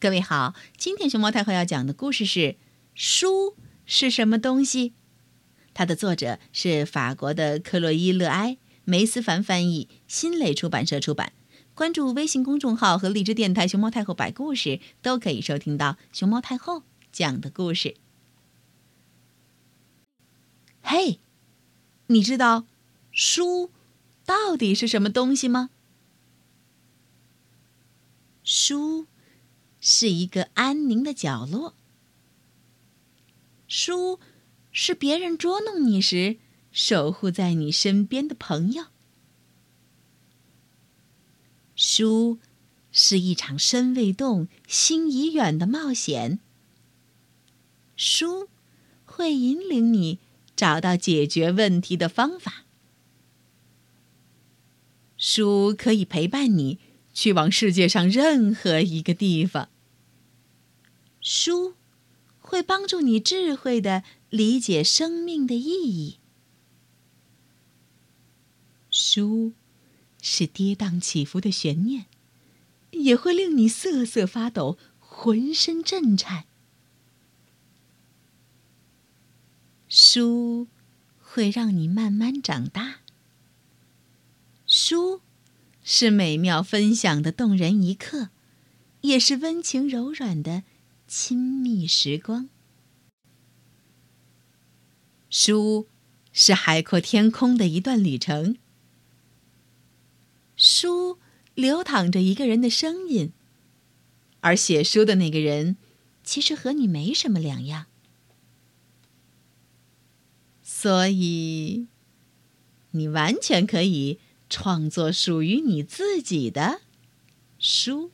各位好，今天熊猫太后要讲的故事是《书是什么东西》。它的作者是法国的克洛伊·勒埃，梅思凡翻译，新蕾出版社出版。关注微信公众号和荔枝电台“熊猫太后摆故事”，都可以收听到熊猫太后讲的故事。嘿，你知道书到底是什么东西吗？书。是一个安宁的角落。书是别人捉弄你时守护在你身边的朋友。书是一场身未动、心已远的冒险。书会引领你找到解决问题的方法。书可以陪伴你。去往世界上任何一个地方。书会帮助你智慧的理解生命的意义。书是跌宕起伏的悬念，也会令你瑟瑟发抖，浑身震颤。书会让你慢慢长大。书。是美妙分享的动人一刻，也是温情柔软的亲密时光。书是海阔天空的一段旅程。书流淌着一个人的声音，而写书的那个人，其实和你没什么两样。所以，你完全可以。创作属于你自己的书。